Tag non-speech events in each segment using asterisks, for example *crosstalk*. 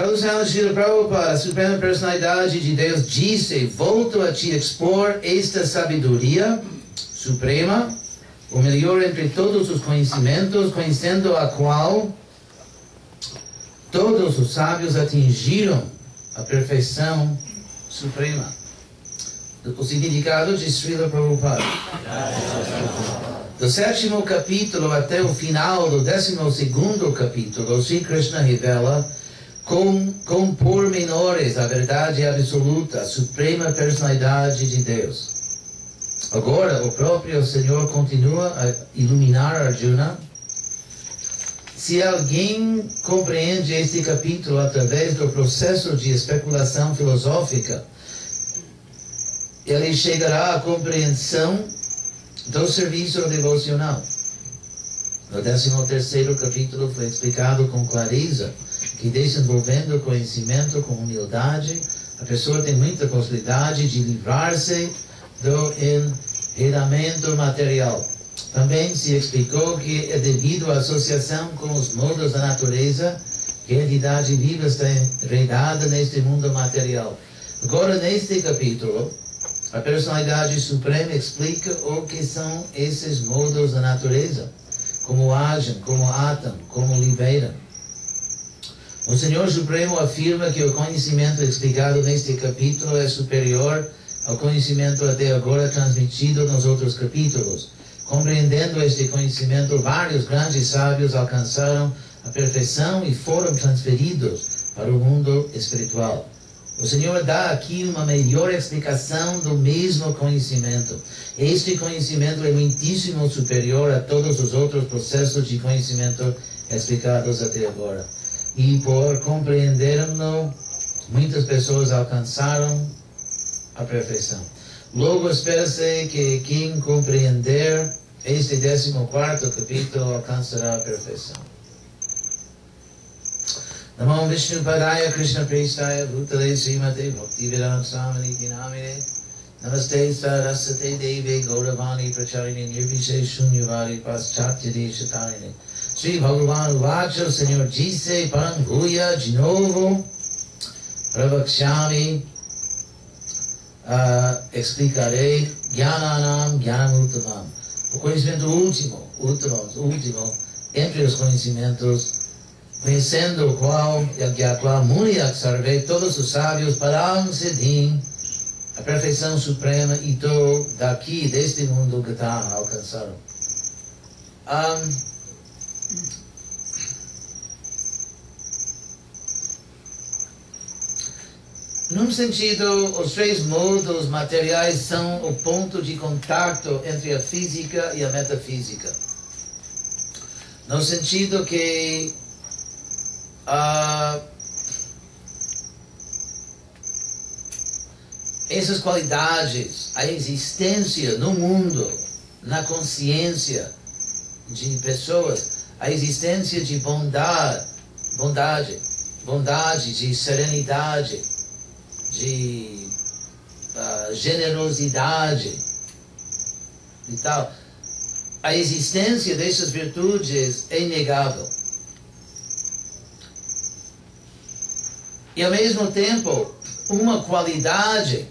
Tradução de Srila Prabhupada, a Suprema Personalidade de Deus disse, volto a te expor esta sabedoria suprema, o melhor entre todos os conhecimentos, conhecendo a qual todos os sábios atingiram a perfeição suprema. O significado de Srila Prabhupada. Do sétimo capítulo até o final do décimo segundo capítulo, Sri Krishna revela com, com pormenores a verdade absoluta, a suprema personalidade de Deus. Agora, o próprio Senhor continua a iluminar Arjuna. Se alguém compreende este capítulo através do processo de especulação filosófica, ele chegará à compreensão do serviço devocional. No 13 terceiro capítulo foi explicado com clareza que desenvolvendo conhecimento com humildade, a pessoa tem muita possibilidade de livrar-se do enredamento material. Também se explicou que é devido à associação com os modos da natureza que a entidade viva está enredada neste mundo material. Agora, neste capítulo, a personalidade suprema explica o que são esses modos da natureza, como agem, como atam, como liberam. O Senhor Supremo afirma que o conhecimento explicado neste capítulo é superior ao conhecimento até agora transmitido nos outros capítulos. Compreendendo este conhecimento, vários grandes sábios alcançaram a perfeição e foram transferidos para o mundo espiritual. O Senhor dá aqui uma melhor explicação do mesmo conhecimento. Este conhecimento é muitíssimo superior a todos os outros processos de conhecimento explicados até agora e por compreendermos, muitas pessoas alcançaram a perfeição. Logo espera-se que quem compreender este 14 capítulo alcançará a perfeição. Namo Vishnu Padaya Krishna Prestaya Bhutale Srimate Bhakti Vedanta Samaniti Namine Namaste Sarasate Deve Gauravani Pracharini Nirvise Shunyavadi Paschatya Deshatarine Sri Bhagavan Vacha, Senhor disse, Paranguya, de novo, Pravakshami, uh, explicarei, Gyananam, Gyanamuttamam. O conhecimento último, último, último, entre os conhecimentos, conhecendo o qual, e a qual Muniak sarvei, todos os sábios, Param Siddhim, a perfeição suprema, e to, daqui, deste mundo, Gata, alcançaram. Um, Num sentido, os três modos materiais são o ponto de contato entre a física e a metafísica. No sentido que uh, essas qualidades, a existência no mundo, na consciência de pessoas, a existência de bondade, bondade, bondade, de serenidade, de uh, generosidade e tal. A existência dessas virtudes é inegável. E ao mesmo tempo, uma qualidade,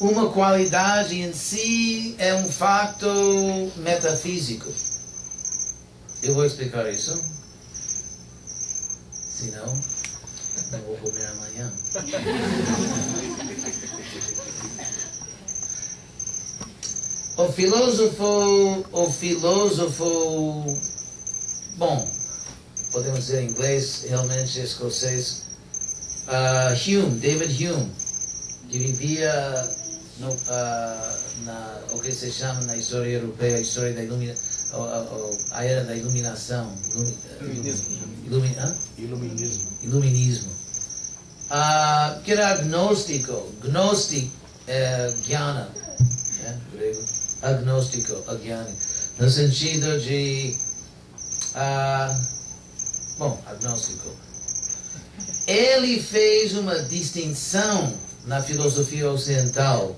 uma qualidade em si é um fato metafísico. Eu vou explicar isso. Se não, não vou comer amanhã. O filósofo, o filósofo, bom, podemos dizer em inglês, realmente escocês, uh, Hume, David Hume, que vivia no, uh, na, o que se chama na história europeia, a história da iluminação a era da iluminação. Iluminismo. Ilumi, Iluminismo. Iluminismo. Uh, que era agnóstico. Gnostic é jnana. É, grego. Agnóstico, agyani. No sentido de. Uh, bom, agnóstico. Ele fez uma distinção na filosofia ocidental.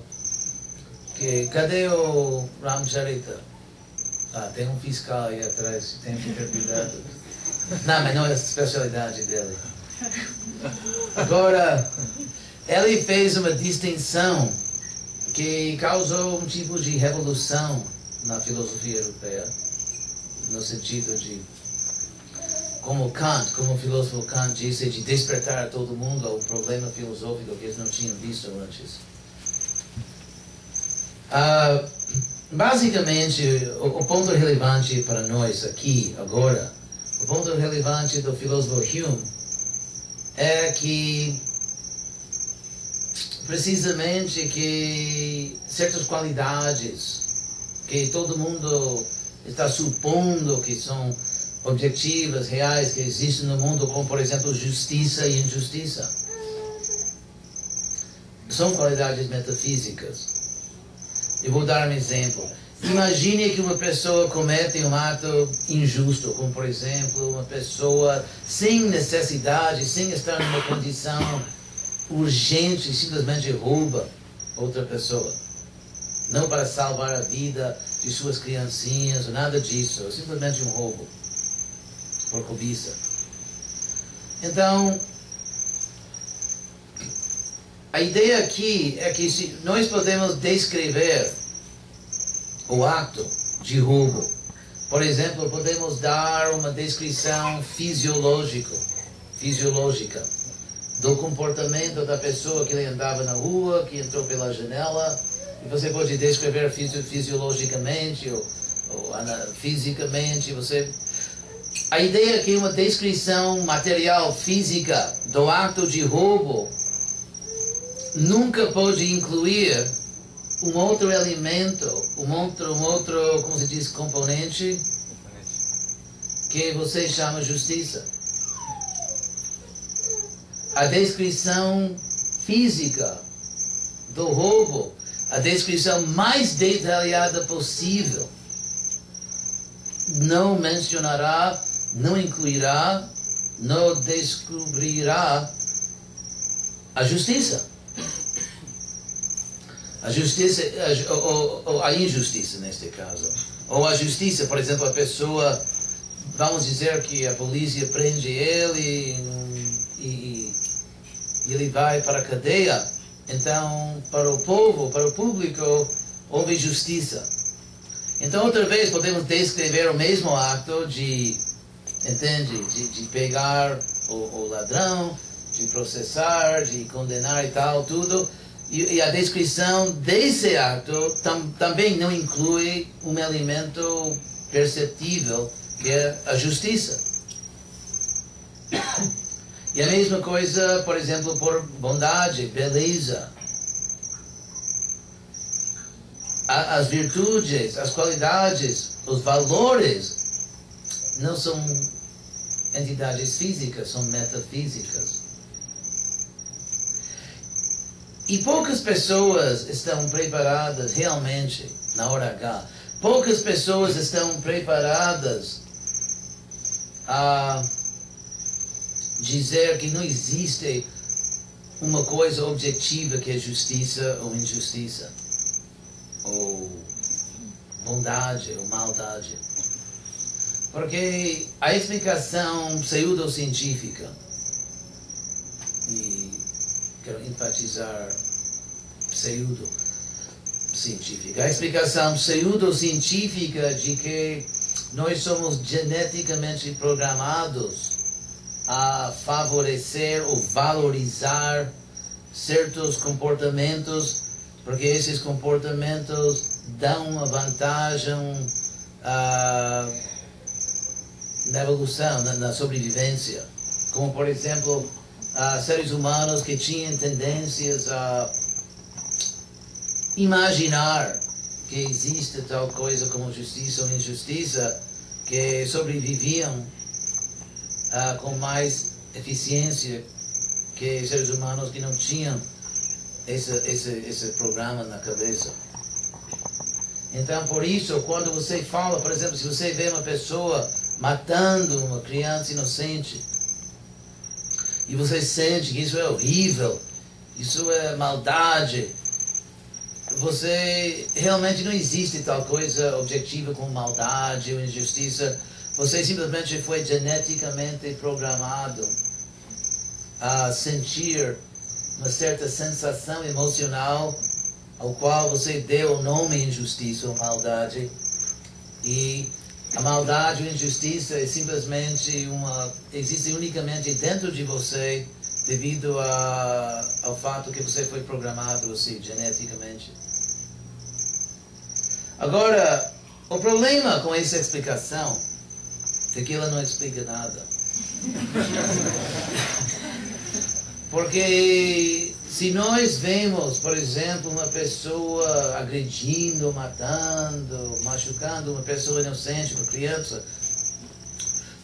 Que, cadê o Ramcharita? Ah, tem um fiscal aí atrás, tem que ter cuidado. Não, mas não é a especialidade dele. Agora, ele fez uma distinção que causou um tipo de revolução na filosofia europeia, no sentido de, como Kant, como o filósofo Kant disse, de despertar todo mundo ao problema filosófico que eles não tinham visto antes. Uh, basicamente, o, o, ponto relevante para nós aqui, agora, o ponto relevante do filósofo Hume é que precisamente que certas qualidades que todo mundo está supondo que são objetivas, reais, que existem no mundo, como por exemplo justiça e injustiça. São qualidades metafísicas. Eu vou dar um exemplo. Imagine que uma pessoa comete um ato injusto, como por exemplo, uma pessoa sem necessidade, sem estar numa condição urgente, simplesmente rouba outra pessoa. Não para salvar a vida de suas criancinhas, nada disso, é simplesmente um roubo por cobiça. Então, a ideia aqui é que se nós podemos descrever o ato de roubo, por exemplo, podemos dar uma descrição fisiológica, fisiológica do comportamento da pessoa que andava na rua, que entrou pela janela, e você pode descrever fisiologicamente ou, ou fisicamente, você a ideia é que uma descrição material física do ato de roubo nunca pode incluir um outro elemento, um outro, um outro, como se diz, componente que você chama justiça a descrição física do roubo, a descrição mais detalhada possível, não mencionará, não incluirá, não descobrirá a justiça. A justiça, a, ou, ou a injustiça neste caso. Ou a justiça, por exemplo, a pessoa, vamos dizer que a polícia prende ele e, e ele vai para a cadeia, então para o povo, para o público, houve justiça. Então outra vez podemos descrever o mesmo ato de, entende, de, de pegar o, o, ladrão, de processar, de condenar e tal, tudo. E, e a descrição desse ato tam, também não inclui um elemento perceptível que é a justiça. E a mesma coisa, por exemplo, por bondade, beleza. As virtudes, as qualidades, os valores não são entidades físicas, são metafísicas. E poucas pessoas estão preparadas realmente na hora H. Poucas pessoas estão preparadas a dizer que não existe uma coisa objetiva que é justiça ou injustiça, ou bondade ou maldade. Porque a explicação pseudocientífica, e quero enfatizar pseudo científica, a explicação pseudocientífica de que nós somos geneticamente programados a favorecer ou valorizar certos comportamentos, porque esses comportamentos dão uma vantagem uh, na evolução, na, na, sobrevivência. Como, por exemplo, uh, seres humanos que tinham tendências a imaginar que existe tal coisa como justiça ou injustiça, que sobreviviam uh, com mais eficiência que seres humanos que não tinham esse, esse, esse programa na cabeça. Então, por isso, quando você fala, por exemplo, se você vê uma pessoa matando uma criança inocente, e você sente que isso é horrível, isso é maldade, você realmente não existe tal coisa objetiva como maldade ou injustiça você simplesmente foi geneticamente programado a sentir uma certa sensação emocional ao qual você deu o nome injustiça ou maldade. E a maldade ou injustiça é simplesmente uma existe unicamente dentro de você devido a, ao fato que você foi programado assim geneticamente. Agora, o problema com essa explicação é que ela não explica nada. *laughs* Porque se nós vemos, por exemplo, uma pessoa agredindo, matando, machucando uma pessoa inocente, uma criança,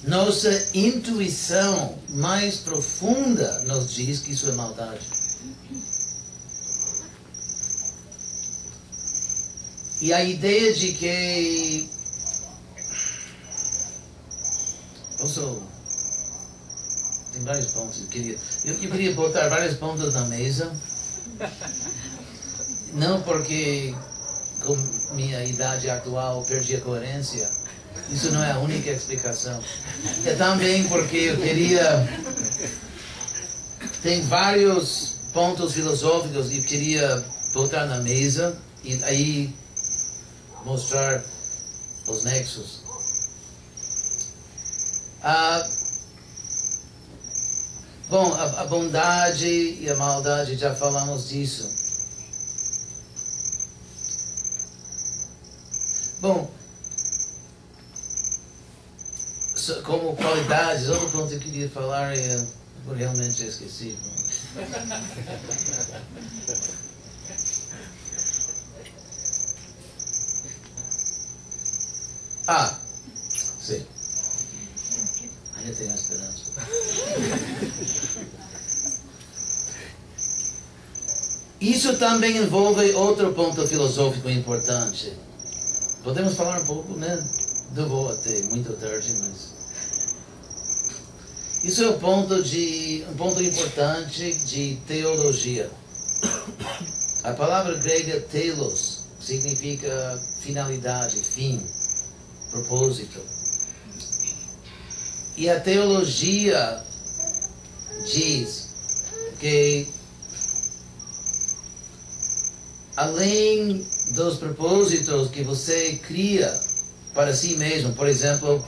nossa intuição mais profunda nos diz que isso é maldade. E a ideia de que. Posso. Tem vários pontos. Eu queria, eu, eu queria botar vários pontos na mesa. Não porque, com minha idade atual, perdi a coerência. Isso não é a única explicação. É também porque eu queria. Tem vários pontos filosóficos e queria botar na mesa e aí mostrar os nexos. Ah, bom, a, a bondade e a maldade, já falamos disso. Bom, como qualidades, outro ponto que eu queria falar é. Eu realmente esqueci. *laughs* Ah, sim. Ainda tenho esperança. Isso também envolve outro ponto filosófico importante. Podemos falar um pouco, né? Não vou até muito tarde, mas. Isso é um ponto, de, um ponto importante de teologia. A palavra grega telos significa finalidade, fim propósito. E a teologia diz que além dos propósitos que você cria para si mesmo, por exemplo,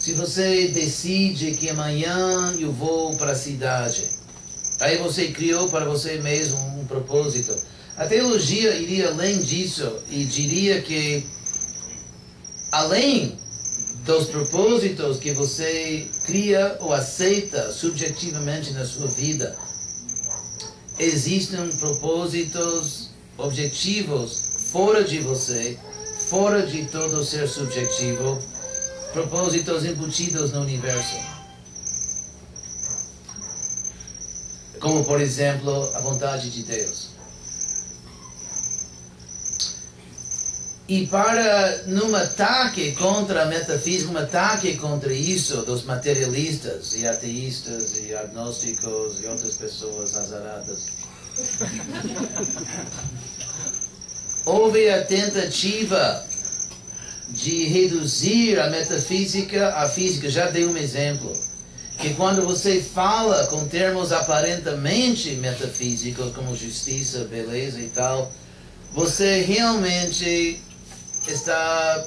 se você decide que amanhã eu vou para a cidade, aí você criou para você mesmo um propósito. A teologia iria além disso e diria que além dos propósitos que você cria ou aceita subjetivamente na sua vida, existem propósitos objetivos fora de você, fora de todo ser subjetivo, propósitos embutidos no universo. Como, por exemplo, a vontade de Deus. E para, num ataque contra a metafísica, um ataque contra isso dos materialistas e ateístas e agnósticos e outras pessoas azaradas, *laughs* houve a tentativa de reduzir a metafísica à física. Já dei um exemplo. Que quando você fala com termos aparentemente metafísicos, como justiça, beleza e tal, você realmente está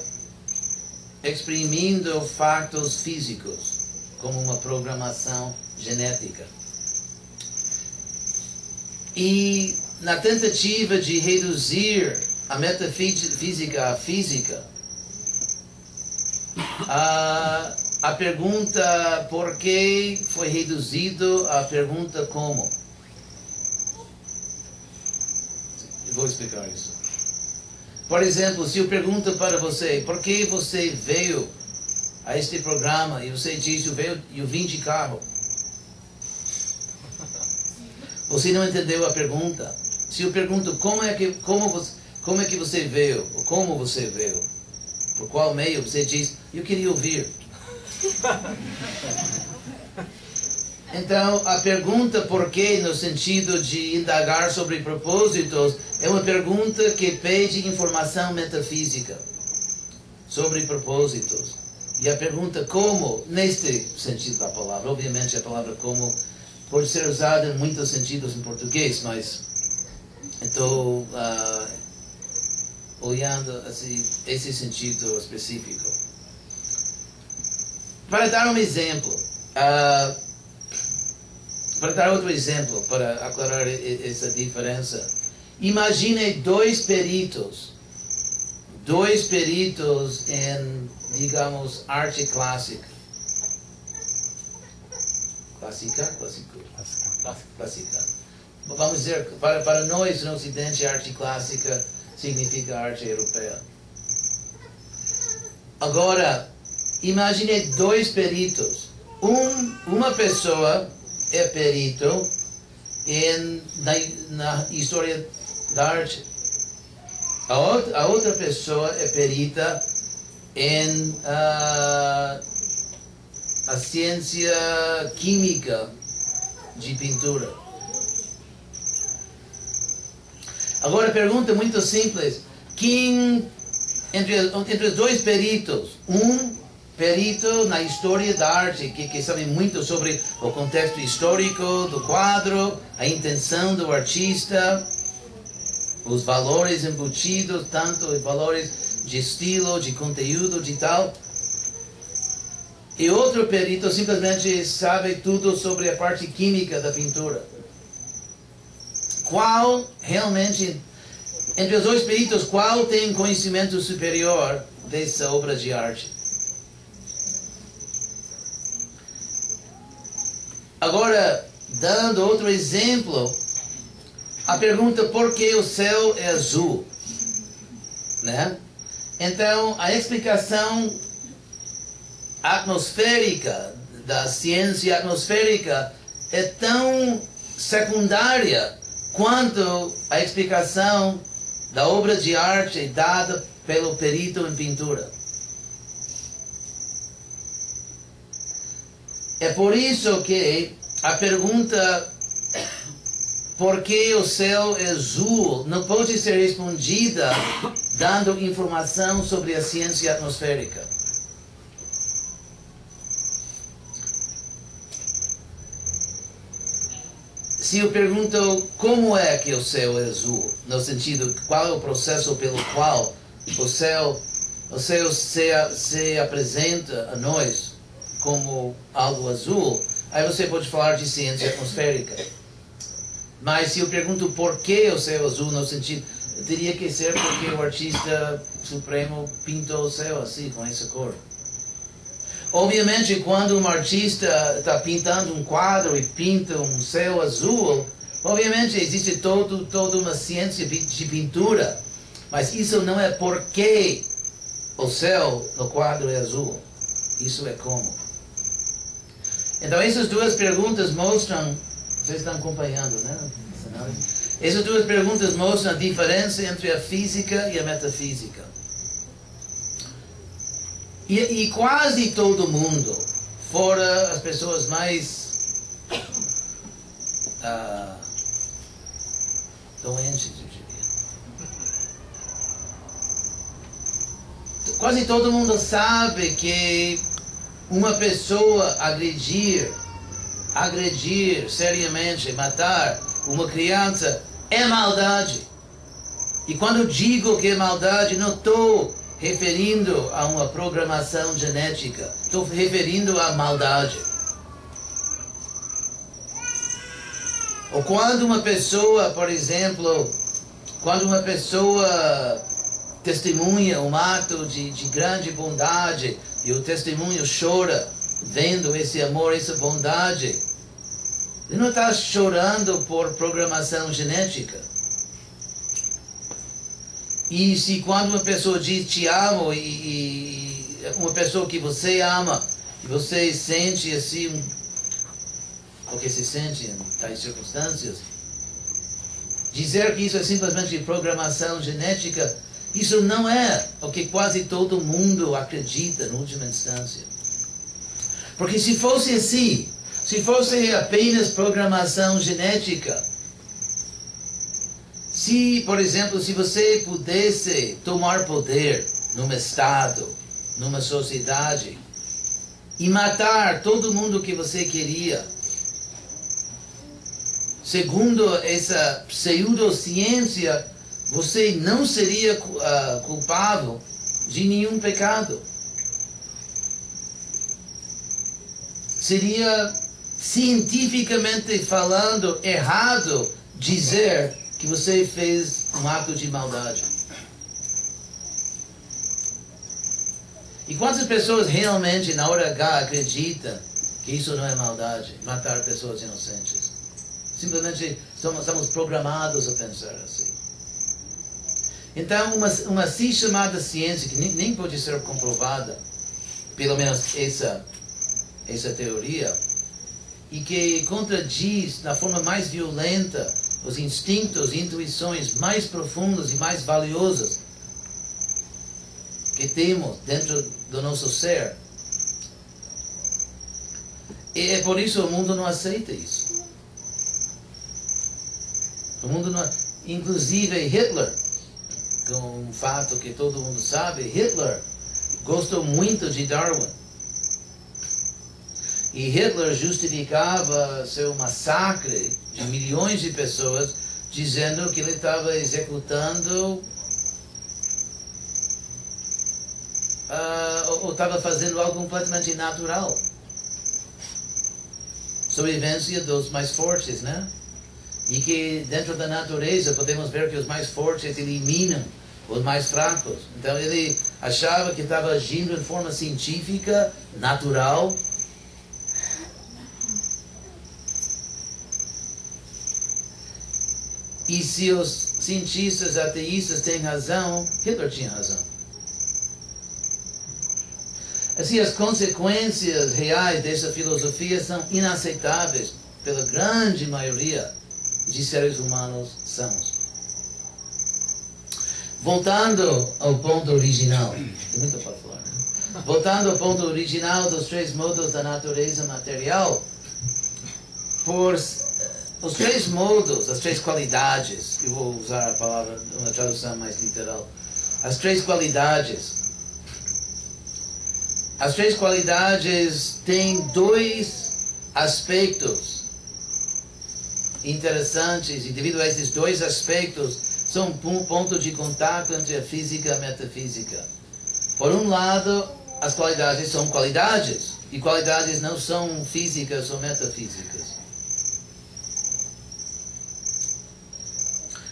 exprimindo fatos físicos como uma programação genética. E na tentativa de reduzir a metafísica à física, a, a pergunta por que foi reduzido à pergunta como. Vou explicar isso. Por exemplo, se eu pergunto para você, por que você veio a este programa e você diz, eu, veio, eu vim de carro. *laughs* Você não entendeu a pergunta. Se eu pergunto como é que, como você, como é que você veio, ou como você veio, por qual meio, você diz, eu queria ouvir. *laughs* Então, a pergunta por que, no sentido de indagar sobre propósitos, é uma pergunta que pede informação metafísica sobre propósitos. E a pergunta como, neste sentido da palavra, obviamente a palavra como pode ser usada em muitos sentidos em português, mas estou uh, olhando assim, esse sentido específico. Para dar um exemplo, uh, para dar outro exemplo, para aclarar essa diferença, imagine dois peritos, dois peritos em, digamos, arte clássica. Clássica? Clássico. Clássica. Vamos dizer, para, para nós no Ocidente, arte clássica significa arte europeia. Agora, imagine dois peritos. Um, uma pessoa é perito em, na, na história da arte. A outra, a outra pessoa é perita em uh, a ciência química de pintura. Agora, pergunta muito simples: quem entre, entre os dois peritos, um perito na história da arte, que, que sabe muito sobre o contexto histórico do quadro, a intenção do artista, os valores embutidos, tanto os valores de estilo, de conteúdo, de tal. E outro perito simplesmente sabe tudo sobre a parte química da pintura. Qual realmente, entre os dois peritos, qual tem conhecimento superior dessa obra de arte? Agora, dando outro exemplo, a pergunta por que o céu é azul, né? Então, a explicação atmosférica da ciência atmosférica é tão secundária quanto a explicação da obra de arte dada pelo perito em pintura. É por isso que a pergunta por que o céu é azul não pode ser respondida dando informação sobre a ciência atmosférica. Se eu pergunto como é que o céu é azul, no sentido qual é o processo pelo qual o céu, o céu se, se apresenta a nós, como algo azul, aí você pode falar de ciência atmosférica. Mas se eu pergunto por que o céu azul, no sentido, teria que ser porque o artista supremo pintou o céu assim, com essa cor. Obviamente, quando um artista está pintando um quadro e pinta um céu azul, obviamente existe todo, toda uma ciência de pintura, mas isso não é porque o céu no quadro é azul. Isso é como. Então, essas duas perguntas mostram, vocês estão acompanhando, né? Essas duas perguntas mostram a diferença entre a física e a metafísica. E, e quase todo mundo, fora as pessoas mais uh, doentes, eu diria. Quase todo mundo sabe que uma pessoa agredir, agredir seriamente, matar uma criança é maldade. E quando digo que é maldade, não estou referindo a uma programação genética, estou referindo a maldade. Ou quando uma pessoa, por exemplo, quando uma pessoa testemunha um ato de, de grande bondade, e o testemunho chora vendo esse amor, essa bondade. Ele não está chorando por programação genética. E se quando uma pessoa diz te amo e, e uma pessoa que você ama, você sente assim, o que se sente em tais circunstâncias, dizer que isso é simplesmente programação genética isso não é o que quase todo mundo acredita, na última instância. Porque se fosse assim, se fosse apenas programação genética, se, por exemplo, se você pudesse tomar poder num estado, numa sociedade, e matar todo mundo que você queria. Segundo essa pseudociência, você não seria uh, culpado de nenhum pecado. Seria cientificamente falando errado dizer que você fez um ato de maldade. E quantas pessoas realmente na hora H acreditam que isso não é maldade, matar pessoas inocentes? Simplesmente estamos programados a pensar assim. Então, uma, uma assim chamada ciência, que nem, nem pode ser comprovada, pelo menos essa, essa teoria, e que contradiz, na forma mais violenta, os instintos e intuições mais profundos e mais valiosos que temos dentro do nosso ser. E é por isso o mundo não aceita isso. O mundo não, inclusive Hitler, um fato que todo mundo sabe, Hitler gostou muito de Darwin. E Hitler justificava seu massacre de milhões de pessoas dizendo que ele estava executando uh, ou estava fazendo algo completamente natural. Sobrevivência dos mais fortes, né? E que dentro da natureza podemos ver que os mais fortes eliminam os mais fracos. Então ele achava que estava agindo de forma científica, natural. E se os cientistas ateístas têm razão, Hitler tinha razão. Assim, as consequências reais dessa filosofia são inaceitáveis pela grande maioria de seres humanos sãos. Voltando ao ponto original, tem muito para falar, né? Voltando ao ponto original dos três modos da natureza material, por os três modos, as três qualidades, eu vou usar a palavra, uma tradução mais literal, as três qualidades as três qualidades têm dois aspectos interessantes, e devido a esses dois aspectos, são um ponto de contato entre a física e a metafísica. Por um lado, as qualidades são qualidades, e qualidades não são físicas ou metafísicas.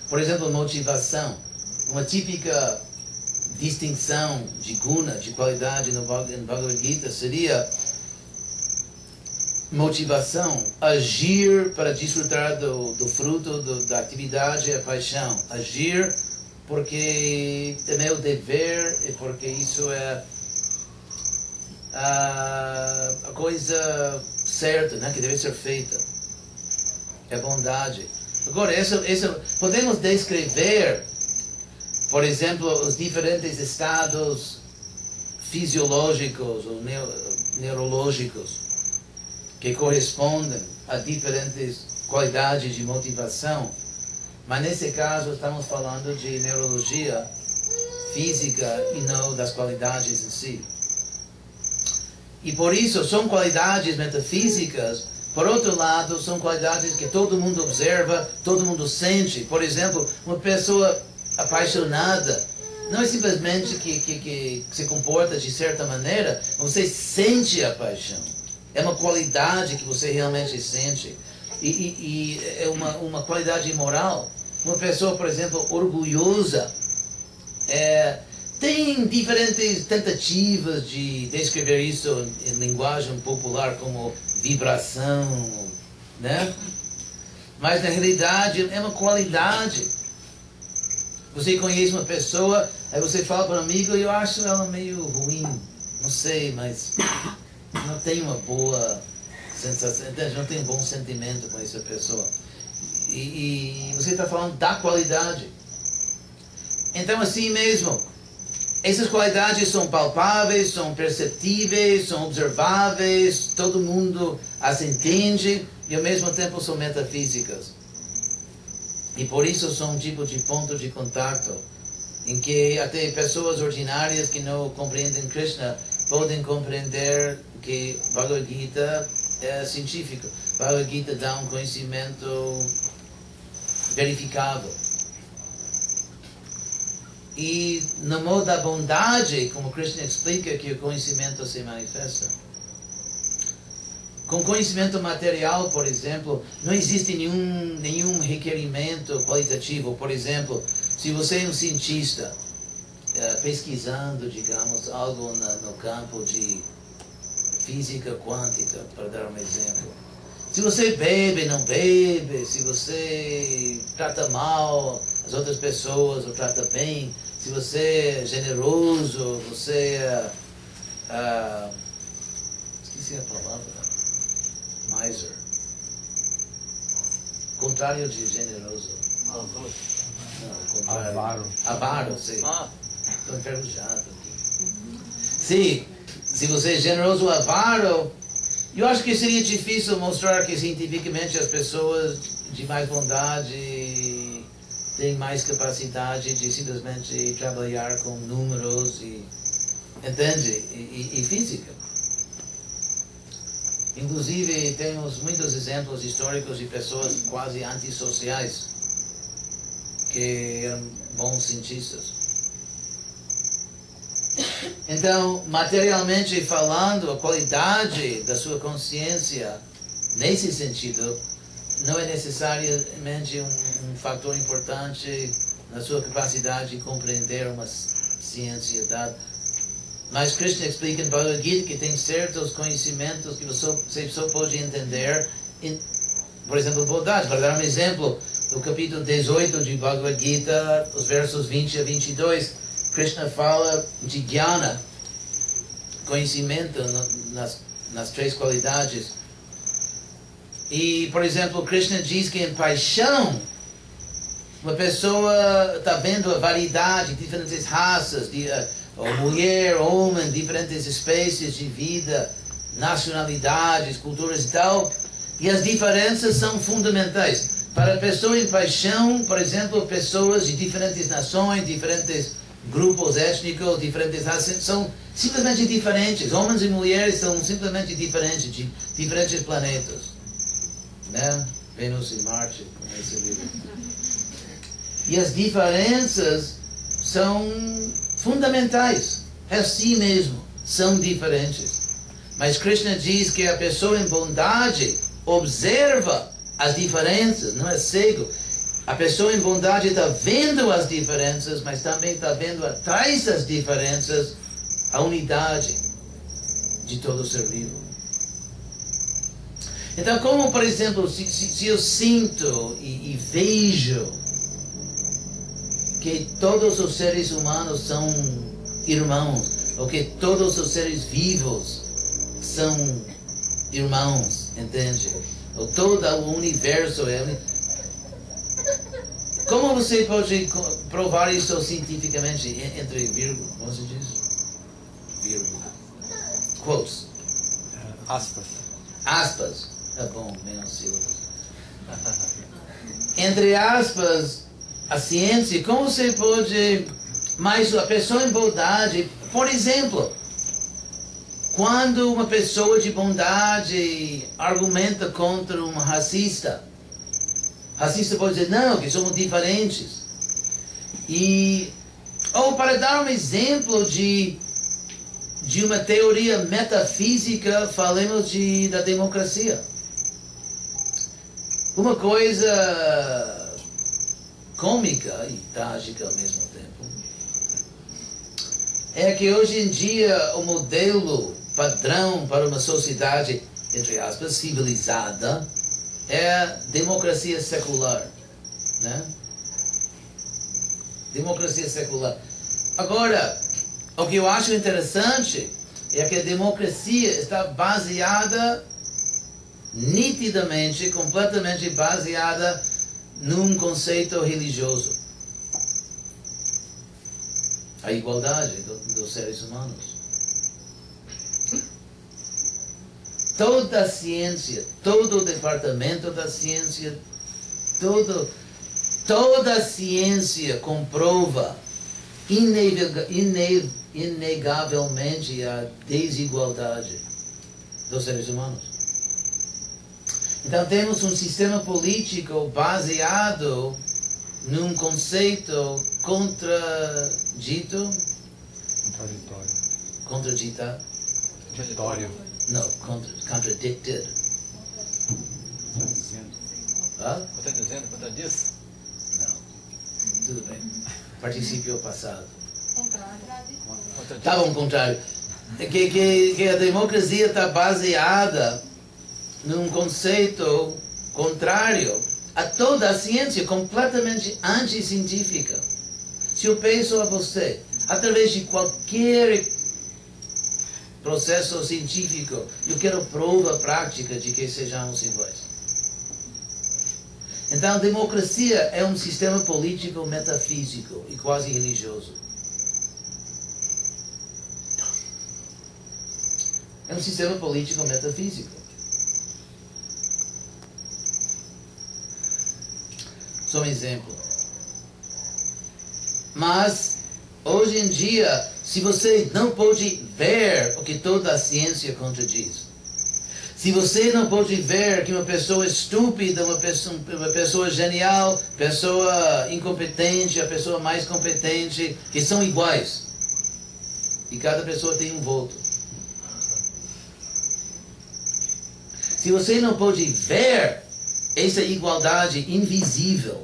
Por exemplo, motivação. Uma típica distinção de guna, de qualidade no Bhagavad Gita seria motivação, agir para desfrutar do, do fruto do, da atividade é paixão. Agir porque é meu dever e porque isso é a, a coisa certa, né, que deve ser feita. É bondade. Agora, isso podemos descrever por exemplo, os diferentes estados fisiológicos ou neurológicos que correspondem a diferentes qualidades de motivação. Mas nesse caso estamos falando de neurologia física e não das qualidades em si. E por isso são qualidades metafísicas, por outro lado, são qualidades que todo mundo observa, todo mundo sente. Por exemplo, uma pessoa apaixonada, não é simplesmente que, que, que se comporta de certa maneira, você sente a paixão. É uma qualidade que você realmente sente. E, e, e é uma, uma qualidade moral. Uma pessoa, por exemplo, orgulhosa, é, tem diferentes tentativas de descrever isso em linguagem popular como vibração, né? Mas na realidade é uma qualidade. Você conhece uma pessoa, aí você fala para um amigo, eu acho ela meio ruim, não sei, mas não tem uma boa sensação, não tem um bom sentimento com essa pessoa. E, e você está falando da qualidade. Então, assim mesmo, essas qualidades são palpáveis, são perceptíveis, são observáveis, todo mundo as entende e ao mesmo tempo são metafísicas. E por isso são um tipo de ponto de contato em que até pessoas ordinárias que não compreendem Krishna podem compreender que Bhagavad Gita é científico. Bhagavad Gita dá um conhecimento verificável. E no modo da bondade, como Krishna explica que o conhecimento se manifesta. Com conhecimento material, por exemplo, não existe nenhum, nenhum requerimento qualitativo. Por exemplo, se você é um cientista uh, pesquisando, digamos, algo no campo de física quântica, para dar um exemplo. Se você bebe, não bebe, se você trata mal as outras pessoas ou trata bem, se você é generoso, você é. Uh, esqueci a palavra. Miser. Contrário de generoso. Não, contrário. Avaro. Avaro, sim. Ah. Estou enferrujado aqui. Sim, se você é generoso ou avaro, eu acho que seria difícil mostrar que cientificamente as pessoas de mais bondade têm mais capacidade de simplesmente trabalhar com números e entende e, e, e física. Inclusive temos muitos exemplos históricos de pessoas quase antissociais que eram bons cientistas. Então, materialmente falando, a qualidade da sua consciência, nesse sentido, não é necessariamente um, um fator importante na sua capacidade de compreender uma ciência dada. Mas Krishna explica em Bhagavad Gita que tem certos conhecimentos que você só pode entender, em, por exemplo, bondade. Para dar um exemplo, no capítulo 18 de Bhagavad Gita, os versos 20 a 22, Krishna fala de jnana, conhecimento nas, nas três qualidades. E, por exemplo, Krishna diz que em paixão, uma pessoa está vendo a variedade, diferentes raças, de, uh, mulher, homem, diferentes espécies de vida, nacionalidades, culturas e tal, e as diferenças são fundamentais. Para a pessoa em paixão, por exemplo, pessoas de diferentes nações, diferentes grupos étnicos, diferentes são simplesmente diferentes. Homens e mulheres são simplesmente diferentes, de diferentes planetas. Né? Vênus e Marte, como esse livro. E as diferenças são fundamentais. É assim mesmo, são diferentes. Mas Krishna diz que a pessoa em bondade observa as diferenças, não é cego. A pessoa em bondade está vendo as diferenças, mas também está vendo atrás das diferenças a unidade de todo ser vivo. Então, como, por exemplo, se, se, se eu sinto e, e vejo que todos os seres humanos são irmãos, ou que todos os seres vivos são irmãos, entende? Ou todo o universo é. Como você pode provar isso cientificamente entre vírgula? Como se diz? Vírgula. Quotes. Aspas. Aspas. É bom, menos sílabas. Entre aspas, a ciência, como você pode. Mas a pessoa em bondade, por exemplo, quando uma pessoa de bondade argumenta contra um racista, racista pode dizer, não, que somos diferentes. E, ou para dar um exemplo de, de uma teoria metafísica, falemos de, da democracia. Uma coisa cômica e trágica ao mesmo tempo é que hoje em dia o modelo padrão para uma sociedade, entre aspas, civilizada, é a democracia secular. Né? Democracia secular. Agora, o que eu acho interessante é que a democracia está baseada nitidamente, completamente baseada num conceito religioso. A igualdade do, dos seres humanos. Toda a ciência, todo o departamento da ciência, todo, toda a ciência comprova inegavelmente a desigualdade dos seres humanos. Então temos um sistema político baseado num conceito contradito, Contraditório. Contraditório. Não, contra, contradicted. Está dizendo. Hã? Está dizendo, contradiz? Não. Tudo bem. Participio passado. Contradiz. Tá bom, contrário. Que, que, que a democracia está baseada num conceito contrário a toda a ciência, completamente anticientífica. Se eu penso a você, através de qualquer processo científico, eu quero prova prática de que sejamos iguais. Então, a democracia é um sistema político metafísico e quase religioso. É um sistema político metafísico. Só um exemplo. Mas, hoje em dia, se você não pode ver o que toda a ciência contradiz, se você não pode ver que uma pessoa estúpida, uma pessoa, uma pessoa genial, pessoa incompetente, a pessoa mais competente, que são iguais, e cada pessoa tem um voto. Se você não pode ver essa igualdade invisível,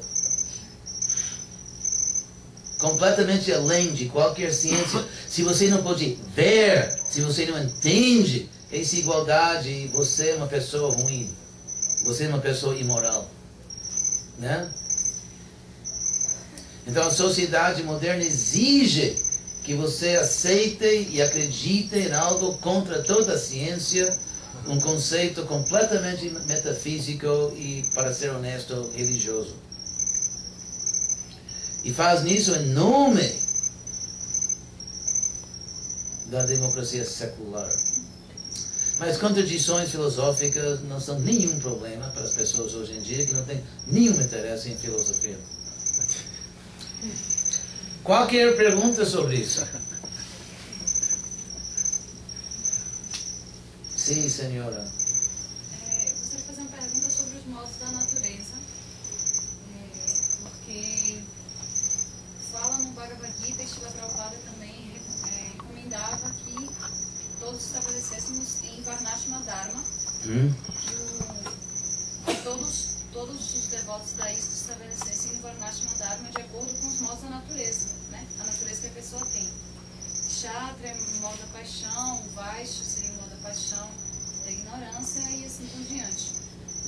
completamente além de qualquer ciência, *laughs* se você não pode ver, se você não entende essa igualdade, você é uma pessoa ruim, você é uma pessoa imoral, né? Então a sociedade moderna exige que você aceite e acredite em algo contra toda a ciência, um conceito completamente metafísico e, para ser honesto, religioso. E faz nisso em nome da democracia secular. Mas contradições filosóficas não são nenhum problema para as pessoas hoje em dia que não têm nenhum interesse em filosofia. Qualquer pergunta sobre isso? Sim, senhora. É, eu gostaria de fazer uma pergunta sobre os modos da natureza, É, porque fala no Bhagavad Gita, Shila Prabhupada também é, recomendava que todos estabelecêssemos em Varnashma Dharma, O- todos, todos os devotos da ISKCON estabelecessem em Varnashma Dharma de acordo com os modos da natureza, né? a natureza que a pessoa tem. Kshatriya é o modo da paixão, Vaishya seria o modo da paixão, da ignorância e assim por diante.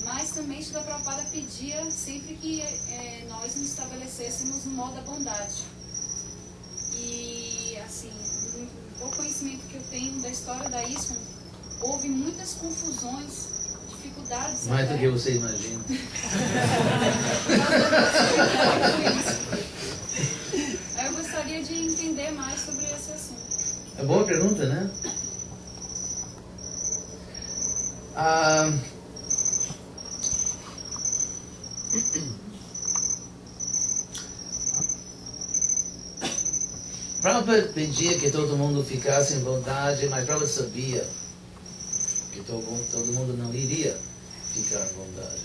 Mas também Shila Prabhupada pedia sempre que eh, nós nos estabelecêssemos no modo da bondade. E assim, pouco conhecimento que eu tenho da história da ISKCON, houve muitas confusões, dificuldades. Mais do até. que você imagina. *laughs* Eu gostaria de entender mais sobre esse assunto. É boa pergunta, né? Ah, *clears throat* Prabhupada pedia que todo mundo ficasse em vontade, mas Prabhupada sabia todo, todo mundo não iria ficar vontade.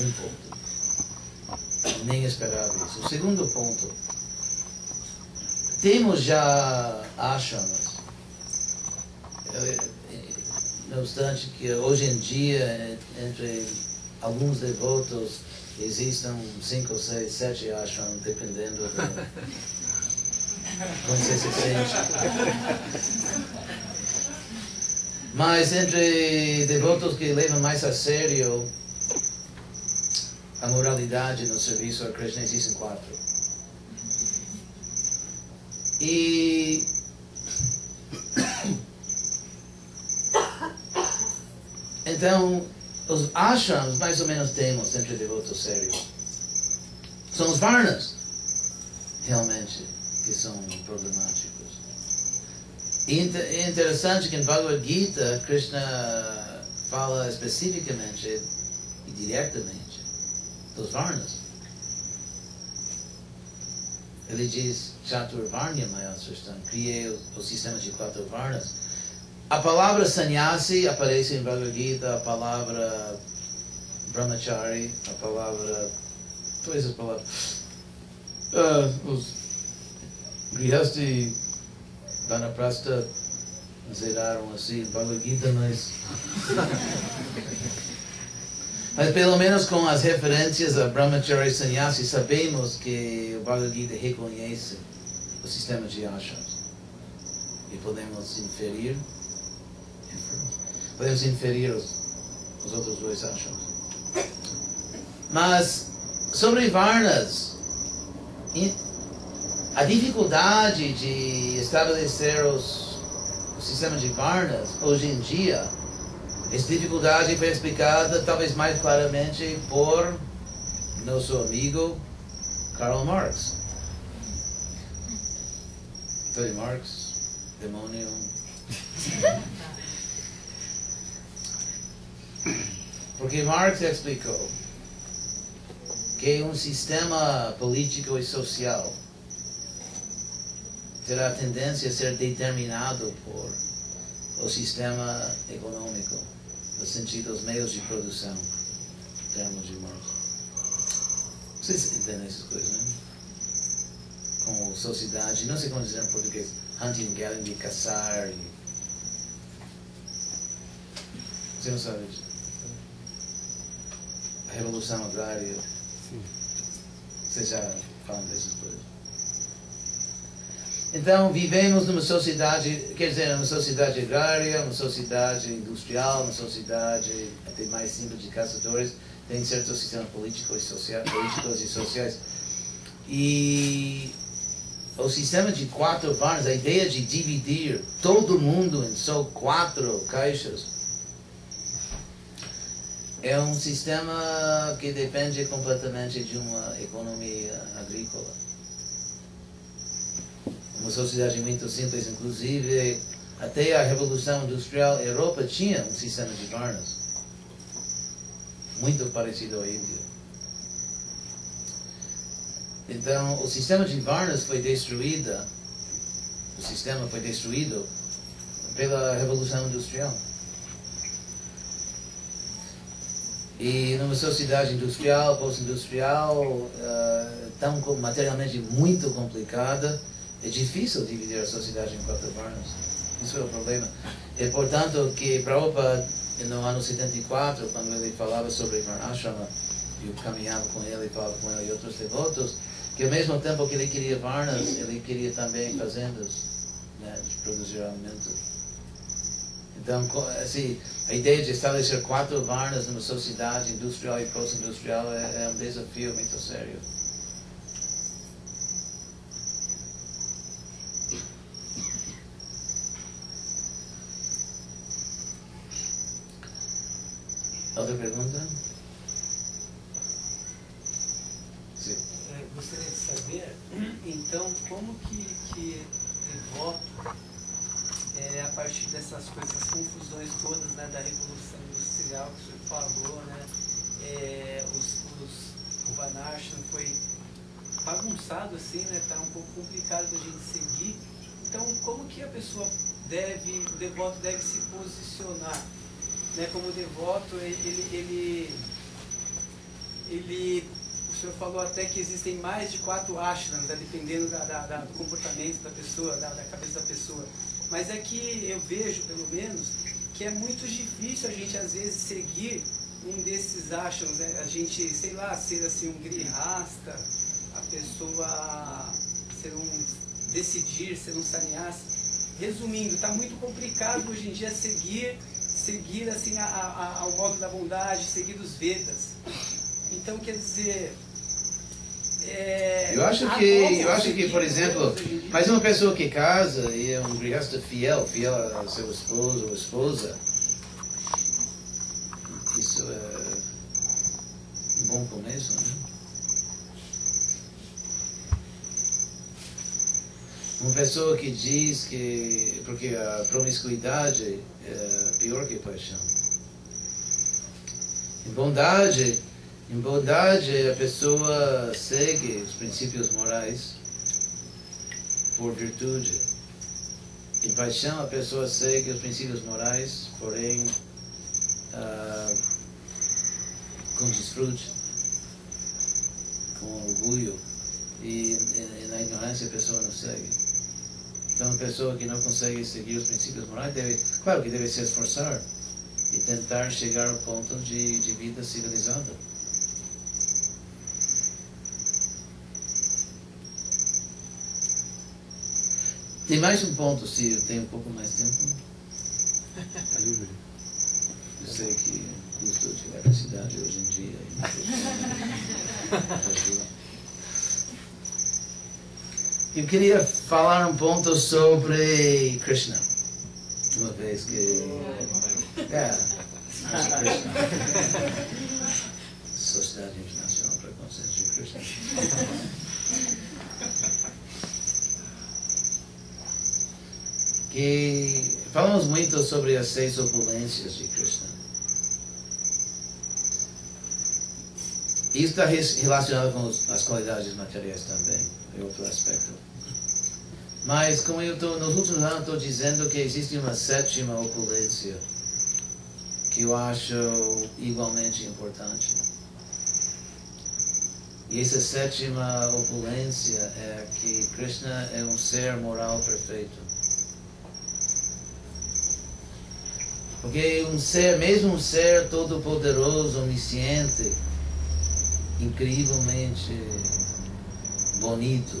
Um ponto. Nem esperava isso. O segundo ponto. Temos já ashrams. Eh, eh, Não obstante que hoje em dia, eh, entre alguns devotos, existem cinco, seis, sete ashrams, dependendo do *laughs* como você se sente. Mas entre devotos que levam mais a sério a moralidade no serviço a Krishna existem quatro. E *coughs* então os ashrams mais ou menos temos entre devotos sérios. São os varnas realmente que são problemáticos. É interessante que em Bhagavad Gita Krishna fala especificamente e diretamente dos varnas. ele diz Chaturvarnya Mayasrishtam, criei o, o sistema de quatro varnas. A palavra sannyasi aparece em Bhagavad Gita, a palavra brahmachari, a palavra. Todas as palavras. Uh, os Grihasti Vanaprastha zeraram assim, Bhagavad Gita, mas. mas pelo menos com as referências a Brahmachari Sannyasi, sabemos que o Bhagavad Gita reconhece o sistema de ashrams. E podemos inferir, podemos inferir os, os outros dois ashrams. Mas sobre Varnas, a dificuldade de estabelecer os, o sistema de Varnas hoje em dia, essa dificuldade foi explicada talvez mais claramente por nosso amigo Karl Marx. Então, Marx, demônio. Porque Marx explicou que um sistema político e social terá tendência a ser determinado por o sistema econômico, no sentido dos meios de produção, em termos de Marx. Vocês entendem essas coisas, né? Como sociedade, não sei como dizer em português, hunting, gathering, de caçar. E... Você não sabe disso? A revolução agrária. Vocês já falam dessas coisas. Então, vivemos numa sociedade, quer dizer, uma sociedade agrária, uma sociedade industrial, uma sociedade até mais simples de caçadores, tem certos sistemas políticos e, social, políticos e sociais. E o sistema de quatro varnas, a ideia de dividir todo mundo em só quatro caixas, é um sistema que depende completamente de uma economia agrícola. Uma sociedade muito simples, inclusive até a Revolução Industrial, a Europa tinha um sistema de varnas, muito parecido ao Índia. Então, o sistema de varnas foi destruído, o sistema foi destruído pela Revolução Industrial. E numa sociedade industrial, pós-industrial, uh, tão materialmente muito complicada, é difícil dividir a sociedade em quatro varnas. Isso é o problema. E, portanto, que Prabhupada, no ano 74, quando ele falava sobre Varnashrama, eu caminhava com ele, e falava com ele e outros devotos, que ao mesmo tempo que ele queria varnas, ele queria também fazendas né, de produzir alimento. Então, assim, a ideia de estabelecer quatro varnas numa sociedade industrial e pós-industrial é, é um desafio muito sério. Outra pergunta? Sim. É, gostaria de saber, então, como que, que devoto, é, a partir dessas coisas, confusões todas né, da Revolução Industrial que o senhor falou, né, é, os, os, o Vanasham foi bagunçado assim, né, tá um pouco complicado da gente seguir. Então, como que a pessoa deve, o devoto deve se posicionar? Né, como devoto, ele, ele, ele, o senhor falou até que existem mais de quatro ashrams, né, dependendo da, da, da, do comportamento da pessoa, da, da cabeça da pessoa. Mas é que eu vejo, pelo menos, que é muito difícil a gente às vezes seguir um desses ashrams, né? a gente, sei lá, ser assim um grihasta, a pessoa ser um decidir, ser um sannyasi. Resumindo, está muito complicado hoje em dia seguir seguir assim a, a, ao modo da bondade, seguir os Vedas. Então quer dizer. É, eu acho que, eu acho que, por exemplo, mas uma pessoa que casa e é um grihasta fiel, fiel a seu esposo ou esposa, isso é um bom começo, né? Uma pessoa que diz que. Porque a promiscuidade é pior que paixão. Em bondade, em bondade a pessoa segue os princípios morais por virtude. Em paixão, a pessoa segue os princípios morais, porém ah, com desfrute, com orgulho. E, e, e na ignorância a pessoa não segue. Então, uma pessoa que não consegue seguir os princípios morais deve, claro que deve se esforçar e tentar chegar ao ponto de, de vida civilizada. Tem mais um ponto, se eu tenho um pouco mais tempo. *laughs* Eu sei que custo de eletricidade hoje em dia. *laughs* Eu queria falar um ponto sobre Krishna. Uma vez que. É, Krishna. *laughs* Sociedade Internacional para Consciência de Krishna. que falamos muito sobre as seis opulências de Krishna. Isso está relacionado com as qualidades materiais também, é outro aspecto. Mas, como eu estou, nos últimos anos, estou dizendo que existe uma sétima opulência que eu acho igualmente importante. E essa sétima opulência é que Krishna é um ser moral perfeito. Porque um ser, mesmo um ser todo-poderoso, onisciente, incrivelmente bonito,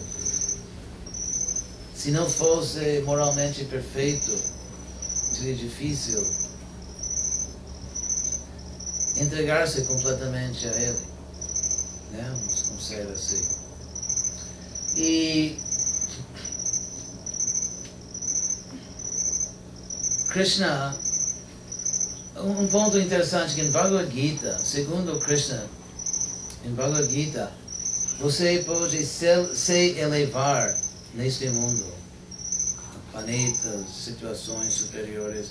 se não fosse moralmente perfeito, seria difícil entregar-se completamente a Ele. Né? Um, ser assim. E Krishna um ponto interessante que em Bhagavad Gita, segundo Krishna, em Bhagavad Gita, você pode se, elevar neste mundo, planetas, situações superiores.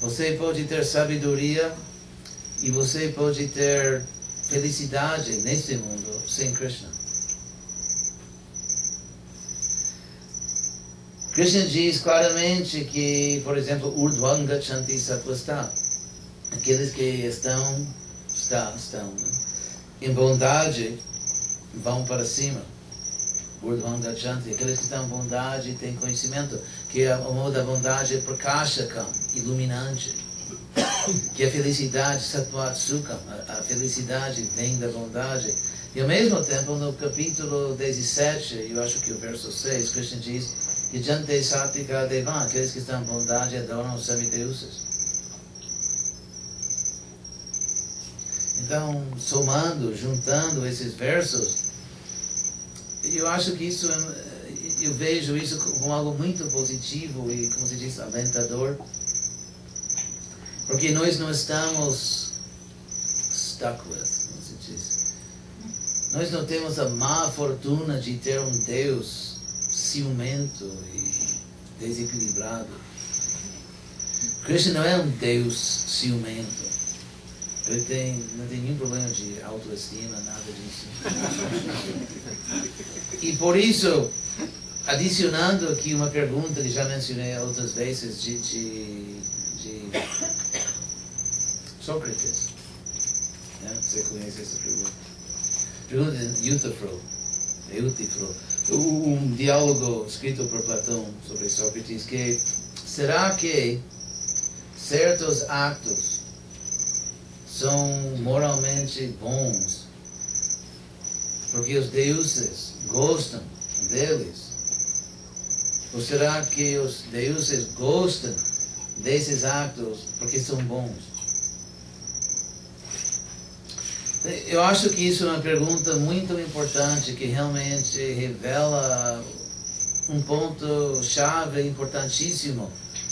Você pode ter sabedoria e você pode ter felicidade neste mundo sem Krishna. Krishna diz claramente que, por exemplo, Urdhvanga Chanti Satvastha aqueles que estão, está, estão né? em bondade vão para cima. Aqueles que estão bondade têm conhecimento, que o modo da bondade é prakashakam, iluminante. *coughs* Que a felicidade, satvat sukha, a felicidade vem da bondade. E ao mesmo tempo, no capítulo 17, eu acho que o verso 6, Krishna diz, Yajante satvika devan, aqueles que estão em bondade adoram os semideuses. Então, somando, juntando esses versos, eu acho que isso, eu vejo isso como algo muito positivo e, como se diz, alentador. Porque nós não estamos stuck with, como se diz. Nós não temos a má fortuna de ter um Deus ciumento e desequilibrado. Krishna não é um Deus ciumento. Ele tem, não tem nenhum problema de autoestima, nada disso. e por isso, adicionando aqui uma pergunta que já mencionei outras vezes de, de, de Sócrates. Né? Você conhece essa pergunta? Pergunta de Euthyphro. Euthyphro. Um diálogo escrito por Platão sobre Sócrates que será que certos atos são moralmente bons, porque os deuses gostam deles? Ou será que os deuses gostam desses atos porque são bons? Eu acho que isso é uma pergunta muito importante que realmente revela um ponto chave importantíssimo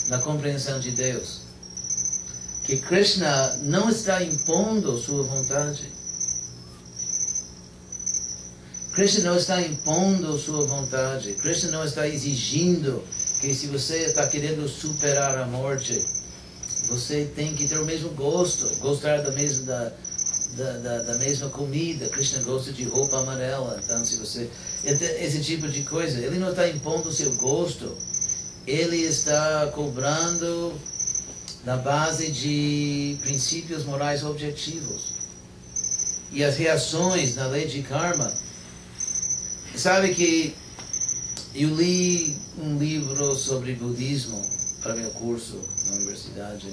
na compreensão de Deus que Krishna não está impondo sua vontade. Krishna não está impondo sua vontade. Krishna não está exigindo que se você está querendo superar a morte, você tem que ter o mesmo gosto, gostar da mesma, da, da, da, da mesma comida. Krishna gosta de roupa amarela. Então, se você. Esse tipo de coisa. Ele não está impondo o seu gosto. Ele está cobrando na base de princípios morais objetivos. E as reações na lei de karma. Sabe que eu li um livro sobre budismo para meu curso na universidade,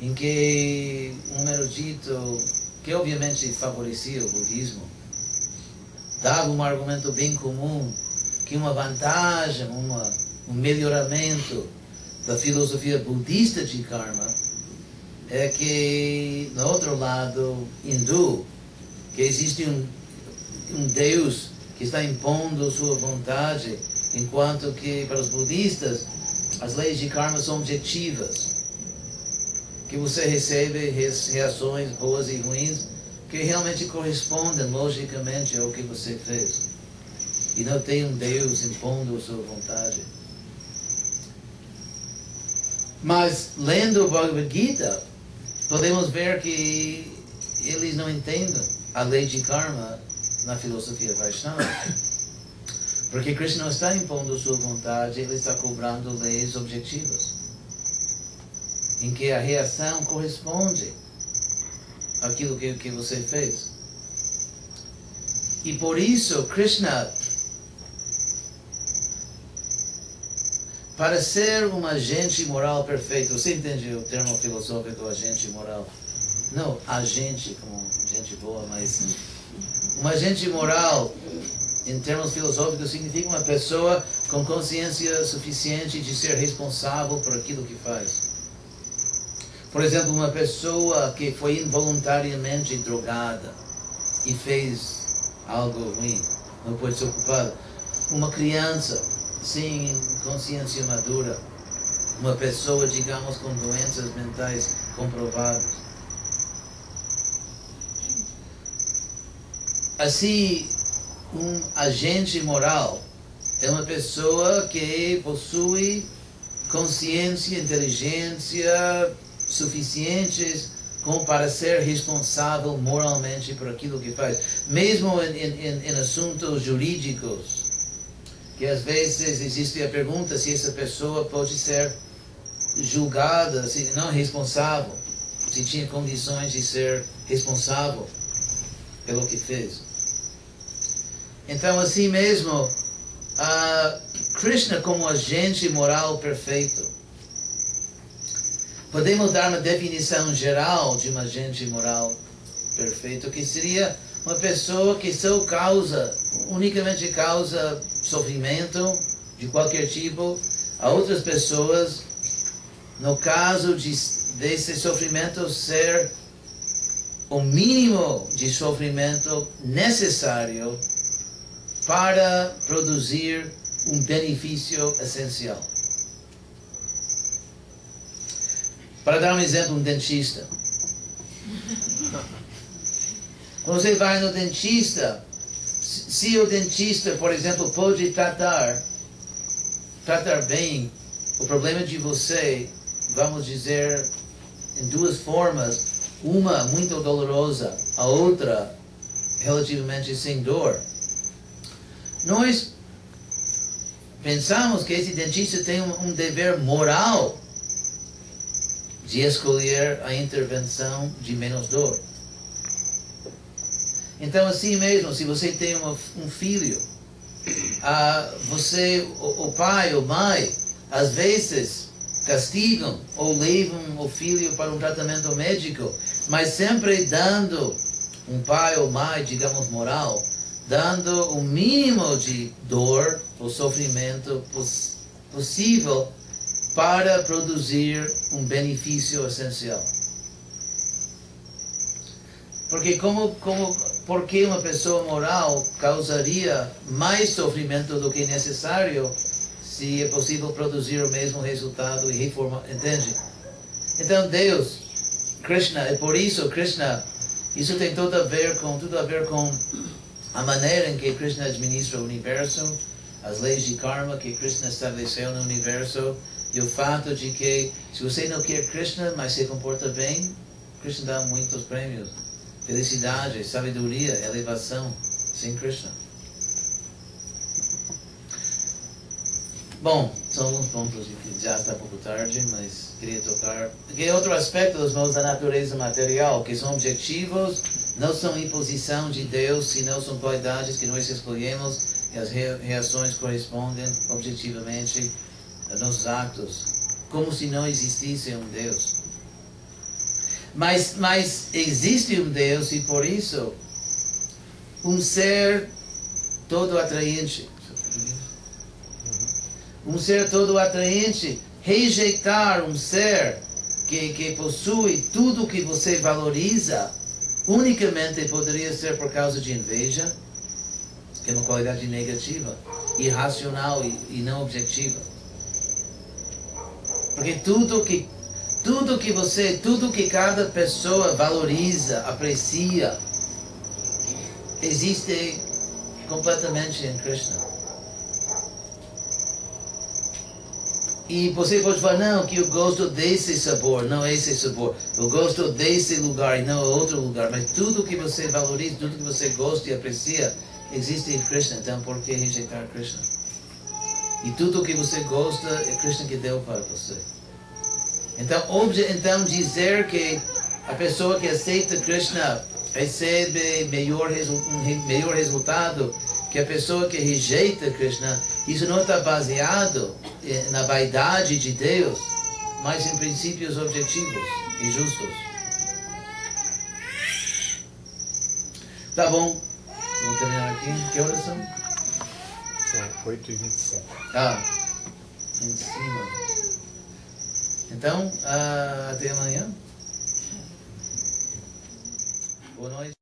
em que um erudito, que obviamente favorecia o budismo, dava um argumento bem comum, que uma vantagem, uma, um melhoramento da filosofia budista de karma é que, no outro lado hindu, que existe um, um Deus que está impondo sua vontade, enquanto que para os budistas as leis de karma são objetivas, que você recebe reações boas e ruins que realmente correspondem logicamente ao que você fez. E não tem um Deus impondo sua vontade. Mas lendo o Bhagavad Gita, podemos ver que eles não entendem a lei de karma na filosofia Vaishnava. Porque Krishna não está impondo sua vontade, ele está cobrando leis objetivas. Em que a reação corresponde àquilo que, que você fez. E por isso, Krishna, para ser um agente moral perfeito, você entende o termo filosófico agente moral? Não agente como gente boa, mas um agente moral, em termos filosóficos, significa uma pessoa com consciência suficiente de ser responsável por aquilo que faz. Por exemplo, uma pessoa que foi involuntariamente drogada e fez algo ruim, não pode ser culpada. Uma criança sem consciência madura, uma pessoa, digamos, com doenças mentais comprovadas Assim, um agente moral é uma pessoa que possui consciência, inteligência suficientes como para ser responsável moralmente por aquilo que faz. Mesmo em, em, em assuntos jurídicos, que às vezes existe a pergunta se essa pessoa pode ser julgada, se não responsável, se tinha condições de ser responsável pelo que fez. Então, assim mesmo, Krishna como agente moral perfeito. Podemos dar uma definição geral de um agente moral perfeito, que seria uma pessoa que só causa, unicamente causa sofrimento de qualquer tipo a outras pessoas, no caso de desse sofrimento ser o mínimo de sofrimento necessário para produzir um benefício essencial. Para dar um exemplo, um dentista. *laughs* Quando você vai no dentista, se o dentista, por exemplo, pode tratar, tratar bem o problema de você, vamos dizer, em duas formas, uma muito dolorosa, a outra relativamente sem dor. Nós pensamos que esse dentista tem um, um dever moral de escolher a intervenção de menos dor. Então, assim mesmo, se você tem uma, um filho, uh, você, o, o pai ou mãe, às vezes castigam ou levam o filho para um tratamento médico mas sempre dando um pai ou mãe, digamos, moral, dando o mínimo de dor ou sofrimento poss possível para produzir um benefício essencial. Porque como, como, porque uma pessoa moral causaria mais sofrimento do que necessário se é possível produzir o mesmo resultado e reformar, entende? Então Deus Krishna, é por isso Krishna, isso tem tudo a ver com, tudo a ver com a maneira em que Krishna administra o universo, as leis de karma que Krishna estabeleceu no universo, e o fato de que se você não quer Krishna, mas se comporta bem, Krishna dá muitos prêmios. Felicidade, sabedoria, elevação, sem Krishna. Bom, são alguns pontos que já está um pouco tarde, mas queria tocar. Que outro aspecto dos modos da natureza material, que são objetivos, não são imposição de Deus, senão são qualidades que nós escolhemos e as reações correspondem objetivamente nos atos, como se não existisse um Deus. Mas, mas existe um Deus e por isso um ser todo atraente. Um ser todo atraente, rejeitar um ser que, que possui tudo que você valoriza, unicamente poderia ser por causa de inveja, que é uma qualidade negativa, irracional e, e não objetiva. Porque tudo que tudo que você, tudo que cada pessoa valoriza, aprecia, existe completamente em Krishna. E você pode falar, não, que eu gosto desse sabor, não esse sabor. Eu gosto desse lugar e não outro lugar. Mas tudo que você valoriza, tudo que você gosta e aprecia, existe em Krishna. Então, por que rejeitar Krishna? E tudo que você gosta é Krishna que deu para você. Então, então dizer que a pessoa que aceita Krishna recebe melhor, um melhor resultado que a pessoa que rejeita Krishna, isso não está baseado eh, na vaidade de Deus, mas em princípios objetivos e justos. Tá bom, vamos terminar aqui. Que horas são? São 8 e 25. Ah, em cima. Então, uh, até amanhã. Boa noite.